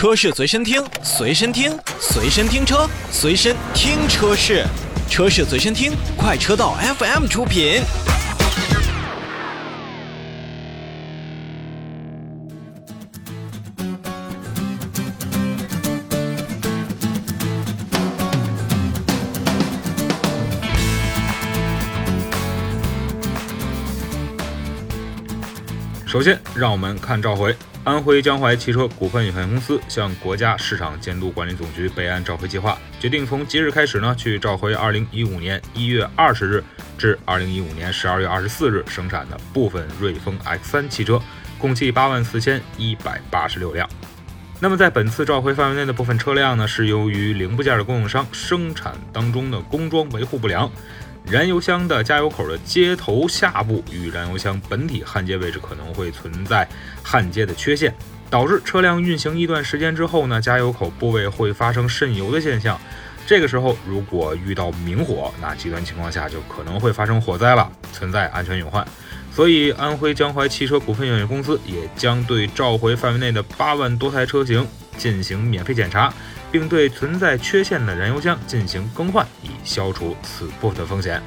车市随身听，随身听，随身听车，随身听车市，车市随身听，快车道 FM 出品。首先，让我们看召回。安徽江淮汽车股份有限公司向国家市场监督管理总局备案召回计划，决定从即日开始呢，去召回2015年1月20日至2015年12月24日生产的部分瑞风 X3 汽车，共计8万4186辆。那么在本次召回范围内的部分车辆呢，是由于零部件的供应商生产当中的工装维护不良。燃油箱的加油口的接头下部与燃油箱本体焊接位置可能会存在焊接的缺陷，导致车辆运行一段时间之后呢，加油口部位会发生渗油的现象。这个时候如果遇到明火，那极端情况下就可能会发生火灾了，存在安全隐患。所以，安徽江淮汽车股份有限公司也将对召回范围内的八万多台车型进行免费检查。并对存在缺陷的燃油箱进行更换，以消除此部分的风险。